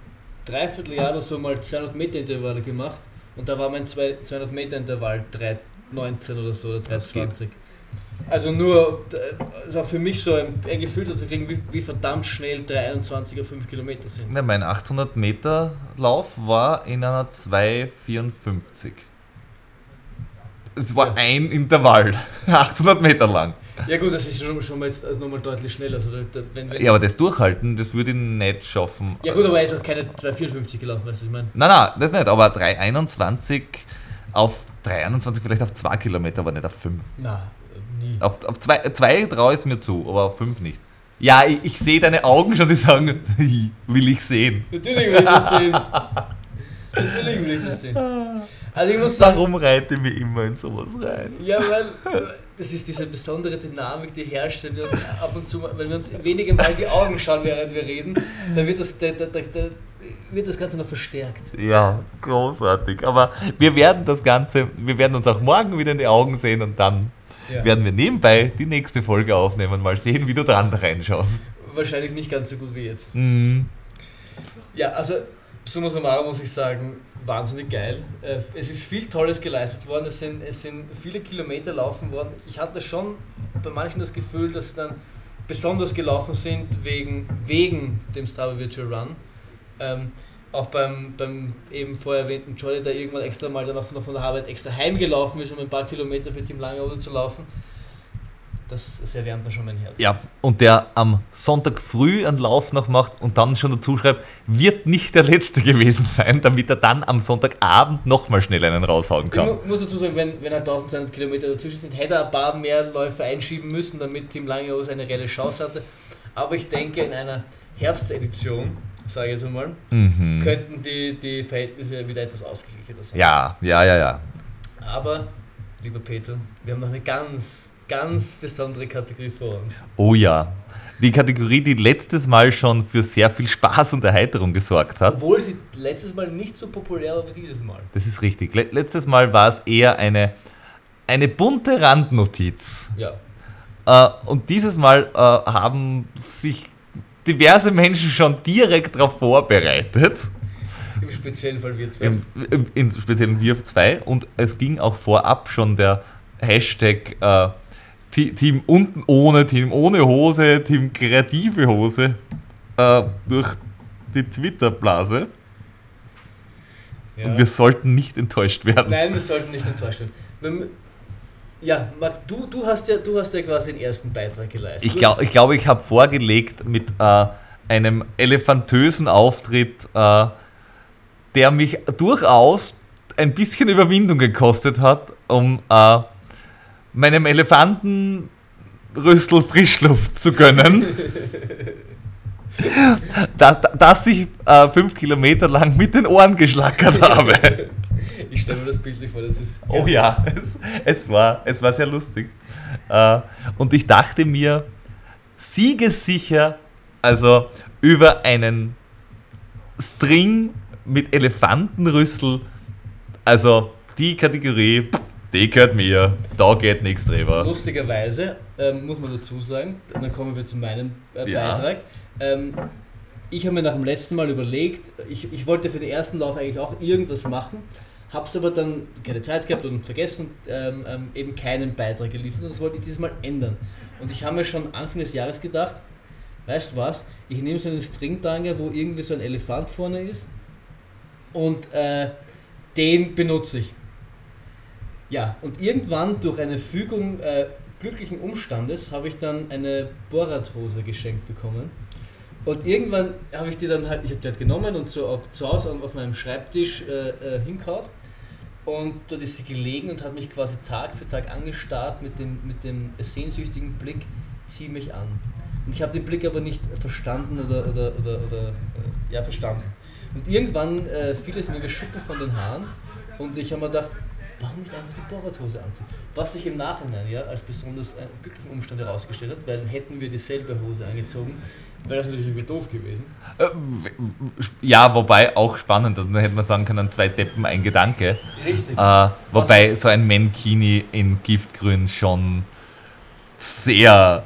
[SPEAKER 1] Dreivierteljahr oder so mal 200 Meter Intervalle gemacht und da war mein zwei- 200 Meter Intervall 3,19 oder so oder
[SPEAKER 2] Das geht.
[SPEAKER 1] 3,20. Also nur, äh, ist auch für mich so ein, ein Gefühl dazu kriegen, wie, wie verdammt schnell 3,21 auf 5 Kilometer sind.
[SPEAKER 2] Ne, mein 800 Meter Lauf war in einer 2,54. Es war
[SPEAKER 1] Ja.
[SPEAKER 2] ein Intervall, *laughs* 800 Meter lang.
[SPEAKER 1] Ja gut, das ist schon, schon mal jetzt also nochmal deutlich schneller. Also da, wenn, wenn,
[SPEAKER 2] Ja, aber das Durchhalten, das würde ich nicht schaffen.
[SPEAKER 1] ja gut, aber er ist auch keine 2,54 gelaufen, weißt du, was ich meine.
[SPEAKER 2] Nein, nein, das nicht, aber 3,21 auf 3,21 vielleicht auf 2 Kilometer, aber nicht auf 5.
[SPEAKER 1] Na, äh, nie.
[SPEAKER 2] Auf 2 zwei, zwei traue ich es mir zu, aber auf 5 nicht. Ja, ich, ich sehe deine Augen schon, die sagen, *laughs* will ich sehen.
[SPEAKER 1] Natürlich will ich das sehen. Natürlich will ich das sehen. Also ich muss sagen,
[SPEAKER 2] Warum reite ich mich immer in sowas rein?
[SPEAKER 1] Ja, weil das ist diese besondere Dynamik, die herrscht, wenn wir uns ab und zu, wenn wir uns wenige Mal in die Augen schauen, während wir reden, dann wird das, da, da, da, da wird das Ganze noch verstärkt.
[SPEAKER 2] Ja, großartig. Aber wir werden das Ganze, wir werden uns auch morgen wieder in die Augen sehen und dann
[SPEAKER 1] Ja.
[SPEAKER 2] werden wir nebenbei die nächste Folge aufnehmen. Mal sehen, wie du dran reinschaust.
[SPEAKER 1] Wahrscheinlich nicht ganz so gut wie jetzt.
[SPEAKER 2] Mhm.
[SPEAKER 1] Ja, also summa summarum muss ich sagen, wahnsinnig geil. Äh, Es ist viel Tolles geleistet worden, es sind, es sind viele Kilometer laufen worden. Ich hatte schon bei manchen das Gefühl, dass sie dann besonders gelaufen sind wegen, wegen dem Strava Virtual Run. Ähm, auch beim, beim eben vorher erwähnten Jolly, der irgendwann extra mal dann auch noch von der Arbeit extra heimgelaufen ist, um ein paar Kilometer für Team Langeover zu laufen. Das, erwärmt dann schon mein Herz.
[SPEAKER 2] Ja, und der am Sonntag früh einen Lauf noch macht und dann schon dazu schreibt, wird nicht der letzte *laughs* gewesen sein, damit er dann am Sonntagabend nochmal schnell einen raushauen
[SPEAKER 1] Ich
[SPEAKER 2] kann.
[SPEAKER 1] mu muss dazu sagen, wenn, wenn er 1200 Kilometer dazwischen sind, hätte er ein paar mehr Läufe einschieben müssen, damit Team Langeoos eine reelle Chance hatte. Aber ich denke, in einer Herbstedition, sage ich jetzt einmal,
[SPEAKER 2] Mhm.
[SPEAKER 1] könnten die, die Verhältnisse wieder etwas ausgeglichener sein.
[SPEAKER 2] Ja, ja, ja, ja.
[SPEAKER 1] Aber, lieber Peter, wir haben noch eine ganz, ganz besondere Kategorie vor uns.
[SPEAKER 2] Oh ja. Die Kategorie, die letztes Mal schon für sehr viel Spaß und Erheiterung gesorgt hat.
[SPEAKER 1] Obwohl sie letztes Mal nicht so populär war wie dieses Mal.
[SPEAKER 2] Das ist richtig. Le letztes Mal war es eher eine, eine bunte Randnotiz.
[SPEAKER 1] Ja.
[SPEAKER 2] Äh, und dieses Mal äh, haben sich diverse Menschen schon direkt darauf vorbereitet.
[SPEAKER 1] Im speziellen Fall wir zwei.
[SPEAKER 2] Im, im, in speziellen wir zwei. Und es ging auch vorab schon der Hashtag äh, Te- Team unten ohne, Team ohne Hose, Team kreative Hose äh, durch die Twitter-Blase
[SPEAKER 1] Ja.
[SPEAKER 2] und wir sollten nicht enttäuscht werden.
[SPEAKER 1] Nein, wir sollten nicht enttäuscht werden. Ja, Max, du, du, hast ja, du hast ja quasi den ersten Beitrag geleistet.
[SPEAKER 2] Ich glaube, ich, glaub, ich habe vorgelegt mit äh, einem elefantösen Auftritt, äh, der mich durchaus ein bisschen Überwindung gekostet hat, um äh, meinem Elefanten Rüstel Frischluft zu gönnen. *laughs* da, da, dass ich äh, fünf Kilometer lang mit den Ohren geschlackert habe. *laughs*
[SPEAKER 1] Ich stelle mir das bildlich vor, das ist.
[SPEAKER 2] Oh ja, es, es, war, es war sehr lustig. Äh, und ich dachte mir, siegessicher, also über einen String mit Elefantenrüssel, also die Kategorie, die gehört mir, da geht nichts drüber.
[SPEAKER 1] Lustigerweise, ähm, muss man dazu sagen, dann kommen wir zu meinem äh,
[SPEAKER 2] Ja.
[SPEAKER 1] Beitrag. Ähm, ich habe mir nach dem letzten Mal überlegt, ich, ich wollte für den ersten Lauf eigentlich auch irgendwas machen, habe es aber dann keine Zeit gehabt und vergessen, ähm, ähm, eben keinen Beitrag geliefert und das wollte ich dieses Mal ändern. Und ich habe mir schon Anfang des Jahres gedacht, weißt du was, ich nehme so einen Stringtanger, wo irgendwie so ein Elefant vorne ist und äh, den benutze ich. Ja, und irgendwann durch eine Fügung äh, glücklichen Umstandes habe ich dann eine Borat-Hose geschenkt bekommen. Und irgendwann habe ich die dann halt, ich habe die halt genommen und so auf, zu Hause auf meinem Schreibtisch äh, äh, hinkaut. Und dort ist sie gelegen und hat mich quasi Tag für Tag angestarrt mit dem, mit dem sehnsüchtigen Blick, zieh mich an. Und ich habe den Blick aber nicht verstanden oder, oder, oder, oder äh, ja, verstanden. Und irgendwann äh, fiel es mir wie Schuppen von den Haaren und ich habe mir gedacht, warum nicht einfach die Bohrerthose anziehen? Was sich im Nachhinein ja als besonders äh, glücklichen Umstand herausgestellt hat, weil hätten wir dieselbe Hose angezogen, wäre das natürlich irgendwie doof gewesen.
[SPEAKER 2] Äh, Ja, wobei auch spannend, dann hätte man sagen können, zwei Deppen, ein Gedanke.
[SPEAKER 1] Richtig.
[SPEAKER 2] Äh, wobei so ein Mankini in Giftgrün schon sehr,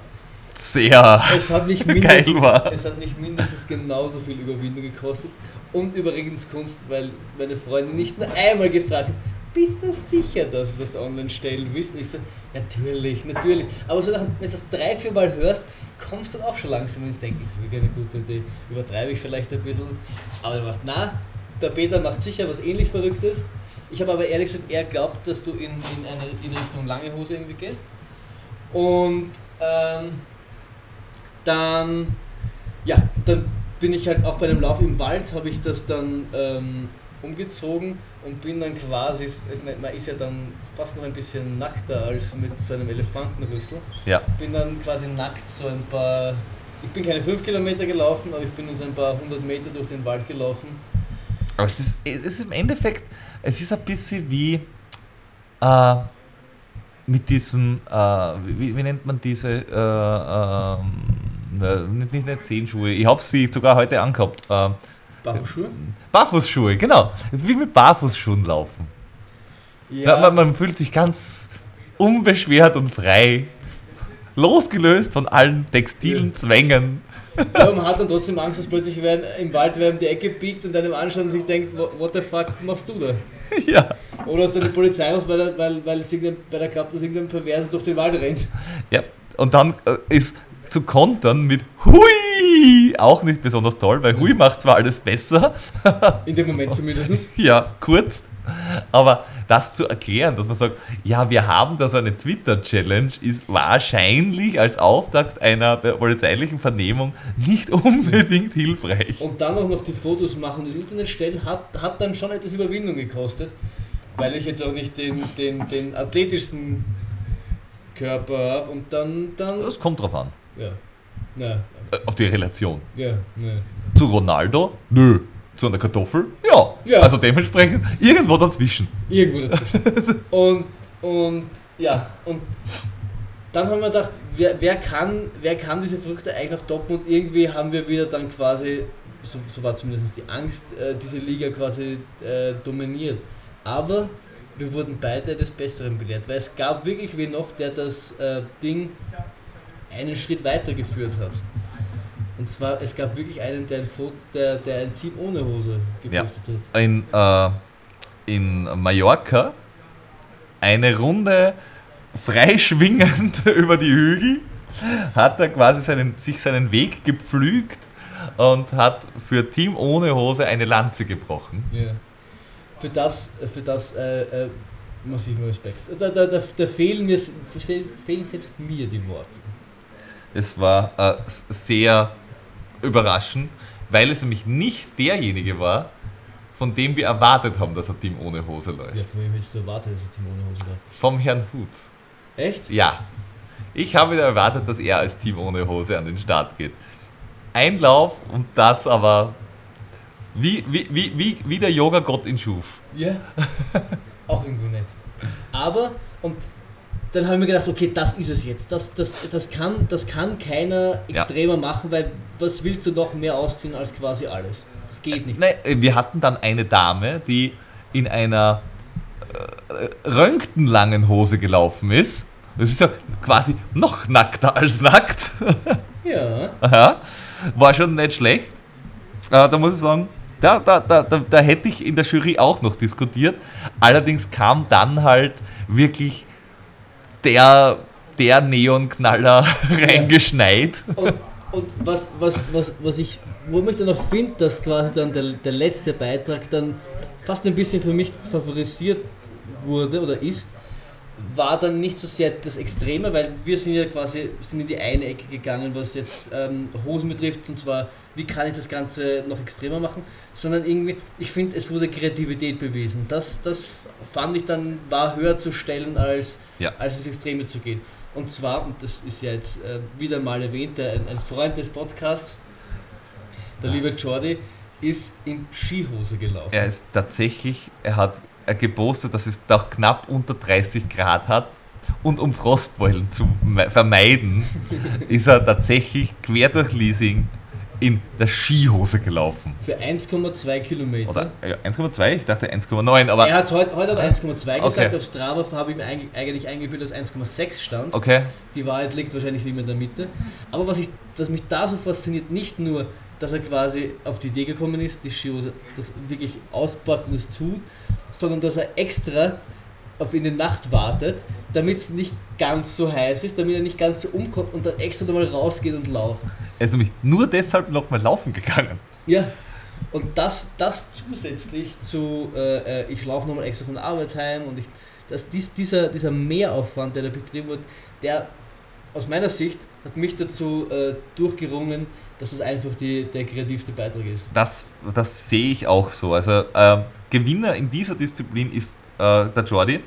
[SPEAKER 2] sehr.
[SPEAKER 1] Es hat mich *laughs*
[SPEAKER 2] Geil
[SPEAKER 1] mindestens,
[SPEAKER 2] war.
[SPEAKER 1] es hat mich mindestens genauso viel Überwindung gekostet. Und übrigens Kunst, weil meine Freundin nicht nur einmal gefragt hat, bist du sicher, dass du das online stellen willst? Und ich so, natürlich, natürlich. Aber so wenn du das drei, vier Mal hörst, kommst dann auch schon langsam ins Denken, ist wirklich eine gute Idee. Übertreibe ich vielleicht ein bisschen. Aber er macht, na, der Peter macht sicher was ähnlich Verrücktes. Ich habe aber ehrlich gesagt eher glaubt, dass du in, in eine in Richtung lange Hose irgendwie gehst. Und ähm, dann, ja, dann bin ich halt auch bei dem Lauf im Wald, habe ich das dann ähm, umgezogen und bin dann quasi, man ist ja dann fast noch ein bisschen nackter als mit so einem Elefantenrüssel,
[SPEAKER 2] Ja.
[SPEAKER 1] bin dann quasi nackt so ein paar, ich bin keine 5 Kilometer gelaufen, aber ich bin so ein paar hundert Meter durch den Wald gelaufen.
[SPEAKER 2] Aber es ist, es ist im Endeffekt, es ist ein bisschen wie äh, mit diesem, äh, wie, wie nennt man diese, äh, ähm, äh, nicht, nicht, nicht Zehenschuhe, ich habe sie sogar heute angehabt. Äh,
[SPEAKER 1] Barfußschuhe?
[SPEAKER 2] Barfußschuhe, genau. Es ist wie mit Barfußschuhen laufen. Ja. Man, man fühlt sich ganz unbeschwert und frei, losgelöst von allen textilen
[SPEAKER 1] Ja.
[SPEAKER 2] Zwängen.
[SPEAKER 1] Ja, man hat dann trotzdem Angst, dass plötzlich wer im Wald wer um die Ecke biegt und einem anschaut und sich denkt, "What- the fuck machst du da? *laughs*
[SPEAKER 2] ja.
[SPEAKER 1] Oder dass dann die Polizei ruft, weil weil, weil, weil er glaubt, dass irgendein Perverse durch den Wald rennt.
[SPEAKER 2] Ja, und dann äh, ist zu kontern mit Hui auch nicht besonders toll, weil Hui macht zwar alles besser, *laughs*
[SPEAKER 1] In dem Moment zumindest.
[SPEAKER 2] ja, kurz, aber das zu erklären, dass man sagt, ja, wir haben da so eine Twitter-Challenge, ist wahrscheinlich als Auftakt einer polizeilichen Vernehmung nicht unbedingt hilfreich.
[SPEAKER 1] Und dann auch noch die Fotos machen und ins Internet stellen, hat, hat dann schon etwas Überwindung gekostet. Weil ich jetzt auch nicht den, den, den athletischsten Körper habe und dann, dann.
[SPEAKER 2] Das kommt drauf an.
[SPEAKER 1] Ja. Na,
[SPEAKER 2] Äh, Auf die Relation.
[SPEAKER 1] ja, ne.
[SPEAKER 2] Zu Ronaldo? Nö. Zu einer Kartoffel? Ja.
[SPEAKER 1] Ja.
[SPEAKER 2] Also dementsprechend irgendwo dazwischen.
[SPEAKER 1] Irgendwo dazwischen. *laughs* und, und ja, und dann haben wir gedacht, wer, wer, kann, wer kann diese Früchte eigentlich noch toppen und irgendwie haben wir wieder dann quasi, so, so war zumindest die Angst, äh, diese Liga quasi äh, dominiert. Aber wir wurden beide des Besseren belehrt, weil es gab wirklich wen noch, der das äh, Ding einen Schritt weitergeführt hat. Und zwar, es gab wirklich einen, der ein Foto, der, der ein Team ohne Hose gepostet hat.
[SPEAKER 2] in, äh, in Mallorca eine Runde freischwingend *laughs* über die Hügel, hat er quasi seinen, sich seinen Weg gepflügt und hat für Team ohne Hose eine Lanze gebrochen.
[SPEAKER 1] Ja. Für das, für das äh, äh, massiven Respekt. Da, da, da, da fehlen, mir, fehlen selbst mir die Worte.
[SPEAKER 2] Es war äh, sehr überraschend, weil es nämlich nicht derjenige war, von dem wir erwartet haben, dass er Team ohne Hose läuft.
[SPEAKER 1] Ja, von wem hättest du erwartet, dass er Team ohne Hose läuft?
[SPEAKER 2] Vom Herrn Hut.
[SPEAKER 1] Echt?
[SPEAKER 2] Ja. Ich habe wieder erwartet, dass er als Team ohne Hose an den Start geht. Einlauf und das aber wie, wie, wie, wie, wie der Yoga-Gott ihn schuf.
[SPEAKER 1] Ja. *laughs* Auch irgendwie nett. Aber, und dann habe ich mir gedacht, okay, das ist es jetzt. Das, das, das, kann, das kann keiner extremer ja. machen, weil was willst du noch mehr ausziehen als quasi alles? Das geht nicht.
[SPEAKER 2] Nein, wir hatten dann eine Dame, die in einer äh, röntgenlangen Hose gelaufen ist. Das ist ja quasi noch nackter als nackt. *laughs*
[SPEAKER 1] Ja.
[SPEAKER 2] ja war schon nicht schlecht. Äh, da muss ich sagen, da, da, da, da, da hätte ich in der Jury auch noch diskutiert. Allerdings kam dann halt wirklich der, der Neonknaller *laughs* reingeschneit.
[SPEAKER 1] Und, und was, was, was, was ich, wo mich dann noch finde, dass quasi dann der, der letzte Beitrag dann fast ein bisschen für mich favorisiert wurde oder ist, war dann nicht so sehr das Extreme, weil wir sind ja quasi sind in die eine Ecke gegangen, was jetzt ähm, Hosen betrifft, und zwar, wie kann ich das Ganze noch extremer machen, sondern irgendwie, ich finde, es wurde Kreativität bewiesen. Das, das fand ich dann, war höher zu stellen, als, ja. als ins Extreme zu gehen. Und zwar, und das ist ja jetzt äh, wieder mal erwähnt, ein, ein Freund des Podcasts, der liebe Jordi, ist in Skihose gelaufen.
[SPEAKER 2] Er ist tatsächlich, er hat gepostet, dass es doch knapp unter 30 Grad hat. Und um Frostbeulen zu vermeiden, *laughs* ist er tatsächlich quer durch Leasing in der Skihose gelaufen.
[SPEAKER 1] Für 1,2 Kilometer.
[SPEAKER 2] Oder ja, 1,2? Ich dachte 1,9, aber.
[SPEAKER 1] Er hat heute, heute 1,2 gesagt, okay. auf Strava habe ich mir eigentlich eingebildet, dass 1,6 stand.
[SPEAKER 2] Okay.
[SPEAKER 1] Die Wahrheit liegt wahrscheinlich wie immer in der Mitte. Aber was, ich, was mich da so fasziniert, nicht nur, dass er quasi auf die Idee gekommen ist, die Skihose das wirklich auspackt und es tut, sondern dass er extra auf in die Nacht wartet, damit es nicht ganz so heiß ist, damit er nicht ganz so umkommt und dann extra nochmal rausgeht und läuft.
[SPEAKER 2] Er ist nämlich nur deshalb nochmal laufen gegangen.
[SPEAKER 1] Ja, und das, das zusätzlich zu, äh, äh ich laufe nochmal extra von der Arbeit heim und ich, dass dies, dieser, dieser Mehraufwand, der da betrieben wird, der aus meiner Sicht hat mich dazu äh, durchgerungen, dass das einfach die, der kreativste Beitrag ist.
[SPEAKER 2] Das, das sehe ich auch so. Also äh, Gewinner in dieser Disziplin ist äh, der Jordi,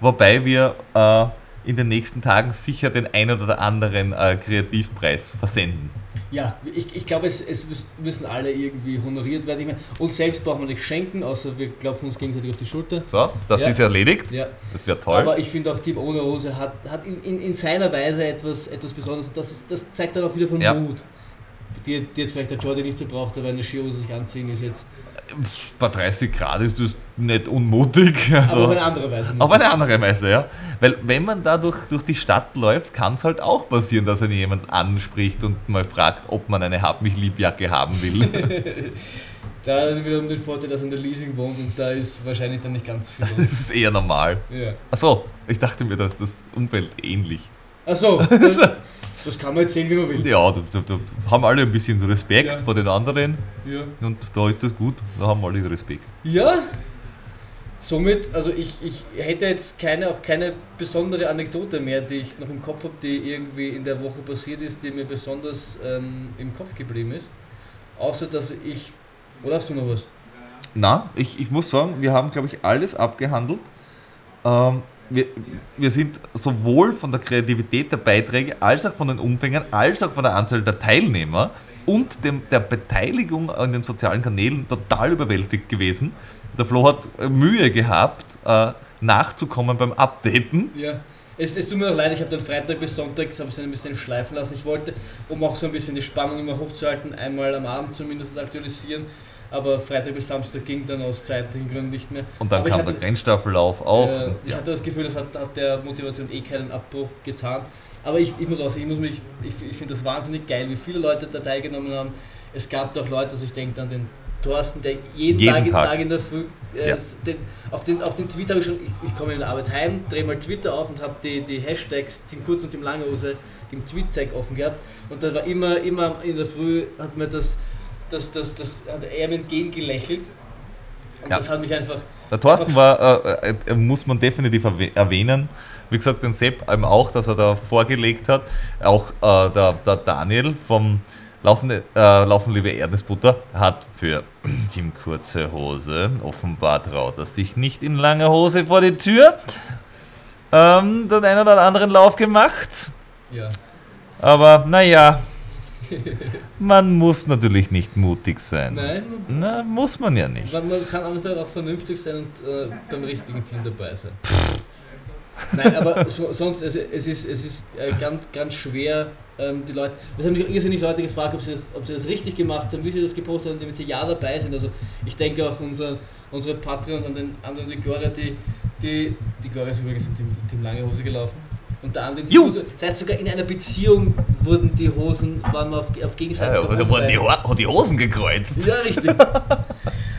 [SPEAKER 2] wobei wir äh, in den nächsten Tagen sicher den einen oder anderen äh, Kreativpreis versenden.
[SPEAKER 1] Ja, ich, ich glaube, es, es müssen alle irgendwie honoriert werden. Ich meine, uns selbst brauchen wir nicht schenken, außer wir klopfen uns gegenseitig auf die Schulter.
[SPEAKER 2] So, das ja. ist erledigt.
[SPEAKER 1] Ja.
[SPEAKER 2] Das wird toll.
[SPEAKER 1] Aber ich finde auch Team ohne Hose hat, hat in, in, in, seiner Weise etwas, etwas Besonderes und das, ist, das zeigt dann auch wieder von ja. Mut die, die jetzt vielleicht der Jordi nicht so braucht, aber eine Skihose sich anziehen ist jetzt.
[SPEAKER 2] Bei 30 Grad ist das nicht unmutig. *laughs*
[SPEAKER 1] Also aber auf eine andere Weise.
[SPEAKER 2] Mutig. Auf eine andere Weise, ja. Weil wenn man da durch, durch die Stadt läuft, kann es halt auch passieren, dass einen jemand anspricht und mal fragt, ob man eine Hab mich Liebjacke haben will. *laughs* *laughs*
[SPEAKER 1] da hat wiederum den Vorteil, dass er in der Leasing wohnt und da ist wahrscheinlich dann nicht ganz viel
[SPEAKER 2] los. Das ist eher normal.
[SPEAKER 1] Ja.
[SPEAKER 2] Achso, ich dachte mir, dass das Umfeld ähnlich.
[SPEAKER 1] Achso, Das kann man jetzt sehen, wie man will.
[SPEAKER 2] Ja, da, da, da haben alle ein bisschen Respekt ja. vor den anderen.
[SPEAKER 1] Ja.
[SPEAKER 2] Und da ist das gut, da haben alle Respekt.
[SPEAKER 1] Ja, somit, also ich, ich hätte jetzt keine, auch keine besondere Anekdote mehr, die ich noch im Kopf habe, die irgendwie in der Woche passiert ist, die mir besonders ähm, im Kopf geblieben ist. Außer dass ich. Oder hast du noch was?
[SPEAKER 2] Na, ich, ich muss sagen, wir haben, glaube ich, alles abgehandelt. Ähm, wir, wir sind sowohl von der Kreativität der Beiträge als auch von den Umfängen, als auch von der Anzahl der Teilnehmer und dem, der Beteiligung an den sozialen Kanälen total überwältigt gewesen. Der Flo hat Mühe gehabt, äh, nachzukommen beim Updaten.
[SPEAKER 1] Ja. Es, es tut mir leid, ich habe den Freitag bis Sonntag ich ein bisschen schleifen lassen. Ich wollte, um auch so ein bisschen die Spannung immer hochzuhalten, einmal am Abend zumindest aktualisieren aber Freitag bis Samstag ging dann aus zeitlichen Gründen nicht mehr.
[SPEAKER 2] Und dann
[SPEAKER 1] aber
[SPEAKER 2] kam der Grenzstaffellauf auch.
[SPEAKER 1] Äh, ich hatte das Gefühl, das hat, hat, der Motivation eh keinen Abbruch getan. Aber ich, ich muss auch sagen, ich, muss ich, ich finde das wahnsinnig geil, wie viele Leute da teilgenommen haben. Es gab doch Leute, also ich denke an den Thorsten, der jeden,
[SPEAKER 2] jeden
[SPEAKER 1] Tag.
[SPEAKER 2] Tag
[SPEAKER 1] in der Früh, äh,
[SPEAKER 2] Ja.
[SPEAKER 1] den, auf, den, auf den Tweet habe ich schon, ich, ich komme in der Arbeit heim, drehe mal Twitter auf und habe die, die Hashtags Team Kurz und Team Langhose im Tweet-Tag offen gehabt und da war immer, immer in der Früh, hat mir das, das, das, das, hat er mir entgegengelächelt und
[SPEAKER 2] Ja.
[SPEAKER 1] das hat mich einfach,
[SPEAKER 2] Der Thorsten war, äh, äh, muss man definitiv erwäh- erwähnen. Wie gesagt, den Sepp eben auch, dass er da vorgelegt hat. Auch äh, der, der Daniel vom Laufen, äh, Laufen liebe Erdnussbutter hat für *clears throat* Team Kurze Hose offenbar traut er sich nicht in langer Hose vor die Tür. Ähm, den einen oder anderen Lauf gemacht.
[SPEAKER 1] ja.
[SPEAKER 2] Aber naja, man muss natürlich nicht mutig sein.
[SPEAKER 1] Nein,
[SPEAKER 2] Na, muss man ja nicht.
[SPEAKER 1] Man, man kann einfach auch vernünftig sein und äh, beim richtigen Team dabei sein. Nein, aber *laughs* so, sonst, es, es ist, es ist äh, ganz, ganz schwer, ähm, die Leute. Es haben mich irrsinnig Leute gefragt, ob sie, das, ob sie das richtig gemacht haben, wie sie das gepostet haben, damit sie ja dabei sind. Also ich denke auch unser, unsere Patreons an den anderen die Gloria, die, die, die Gloria ist übrigens in Team, Team Lange Hose gelaufen. Und der andere, die
[SPEAKER 2] Ju.
[SPEAKER 1] Hose, das heißt sogar in einer Beziehung wurden die Hosen, waren wir auf, auf
[SPEAKER 2] Ja,
[SPEAKER 1] gegenseitiger
[SPEAKER 2] aber da wurden die. Ho- die Hosen gekreuzt.
[SPEAKER 1] Ja, richtig. *laughs*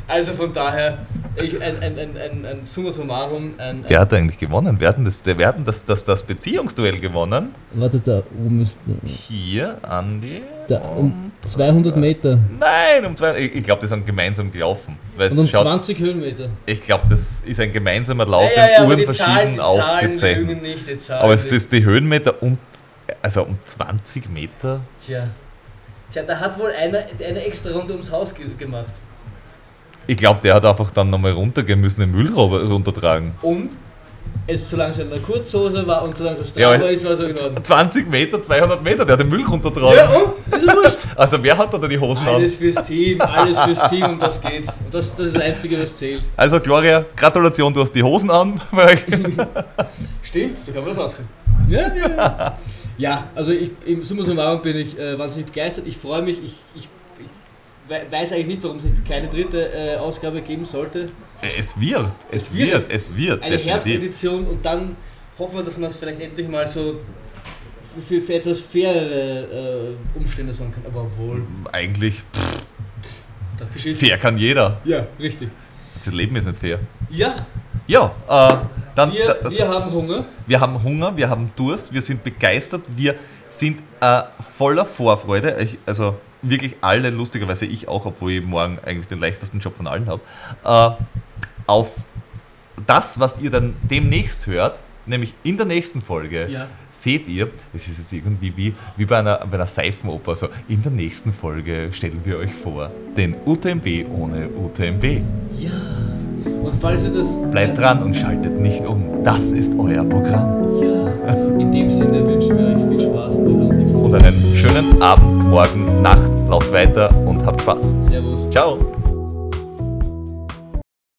[SPEAKER 1] Also von daher, ich, ein, ein, ein, ein, ein Summa summarum, ein,
[SPEAKER 2] Wer hat eigentlich gewonnen? Wer hat denn das, das, das, das Beziehungsduell gewonnen?
[SPEAKER 1] Warte, da oben ist
[SPEAKER 2] Hier, Andi.
[SPEAKER 1] Da, um 200 Meter
[SPEAKER 2] Nein, um zwei. Ich, ich glaube, die sind gemeinsam gelaufen. Weil
[SPEAKER 1] und
[SPEAKER 2] es
[SPEAKER 1] um
[SPEAKER 2] schaut,
[SPEAKER 1] 20 Höhenmeter.
[SPEAKER 2] ich glaube, das ist ein gemeinsamer Lauf,
[SPEAKER 1] ja, ja, ja,
[SPEAKER 2] den
[SPEAKER 1] aber
[SPEAKER 2] Uhren verschieden
[SPEAKER 1] die Zahlen
[SPEAKER 2] aufgezeichnet.
[SPEAKER 1] lügen nicht, die Zahlen
[SPEAKER 2] Aber es ist die Höhenmeter um, also um 20 Meter.
[SPEAKER 1] Tja. Tja, da hat wohl einer eine extra Runde ums Haus ge gemacht.
[SPEAKER 2] Ich glaube, der hat einfach dann nochmal runtergehen müssen, den Müll ru- runtertragen.
[SPEAKER 1] Und es solange es in der Kurzhose war und solange es
[SPEAKER 2] Ja,
[SPEAKER 1] Strava
[SPEAKER 2] aber-
[SPEAKER 1] ist, war es in Ordnung.
[SPEAKER 2] 20 Meter, 200 Meter, der hat den Müll runtertragen.
[SPEAKER 1] Ja, und? Ist ja wurscht. *laughs*
[SPEAKER 2] Also wer hat da die Hosen an?
[SPEAKER 1] Alles fürs Team, alles fürs Team und das geht's. Und das, das ist das Einzige, was zählt.
[SPEAKER 2] Also Gloria, Gratulation, du hast die Hosen an. *laughs*
[SPEAKER 1] Stimmt, so kann man das auch sehen. Ja, ja, ja. *laughs* ja, also ich, im Summa summarum bin ich äh, wahnsinnig begeistert. Ich freue mich. Ich, ich, weiß eigentlich nicht, warum es keine dritte äh, Ausgabe geben sollte.
[SPEAKER 2] Es wird, es
[SPEAKER 1] Es wird.
[SPEAKER 2] wird, es wird.
[SPEAKER 1] Eine. Herbstedition und dann hoffen wir, dass man es vielleicht endlich mal so für, für etwas fairere äh, Umstände sagen kann. Aber obwohl,
[SPEAKER 2] Eigentlich, pff,
[SPEAKER 1] geschieht.
[SPEAKER 2] fair kann jeder.
[SPEAKER 1] Ja, richtig.
[SPEAKER 2] Das Leben ist nicht fair.
[SPEAKER 1] Ja,
[SPEAKER 2] Ja, äh, dann.
[SPEAKER 1] wir,
[SPEAKER 2] da-
[SPEAKER 1] wir haben Hunger.
[SPEAKER 2] Wir haben Hunger, wir haben Durst, wir sind begeistert, wir sind äh, voller Vorfreude. Ich, also wirklich alle, lustigerweise ich auch, obwohl ich morgen eigentlich den leichtesten Job von allen habe, äh, auf das, was ihr dann demnächst hört, nämlich in der nächsten Folge,
[SPEAKER 1] Ja.
[SPEAKER 2] seht ihr, das ist jetzt irgendwie wie, wie bei, einer, bei einer Seifenoper, so in der nächsten Folge stellen wir euch vor, den UTMB ohne UTMB.
[SPEAKER 1] Ja. Und falls ihr das.
[SPEAKER 2] Bleibt dran und schaltet nicht um, das ist euer Programm.
[SPEAKER 1] Ja. In dem Sinne wünschen wir euch viel Spaß und wir hören uns nächste
[SPEAKER 2] und
[SPEAKER 1] Woche.
[SPEAKER 2] einen schönen Abend, Morgen, Nacht. Lauft weiter und habt Spaß.
[SPEAKER 1] Servus.
[SPEAKER 2] Ciao.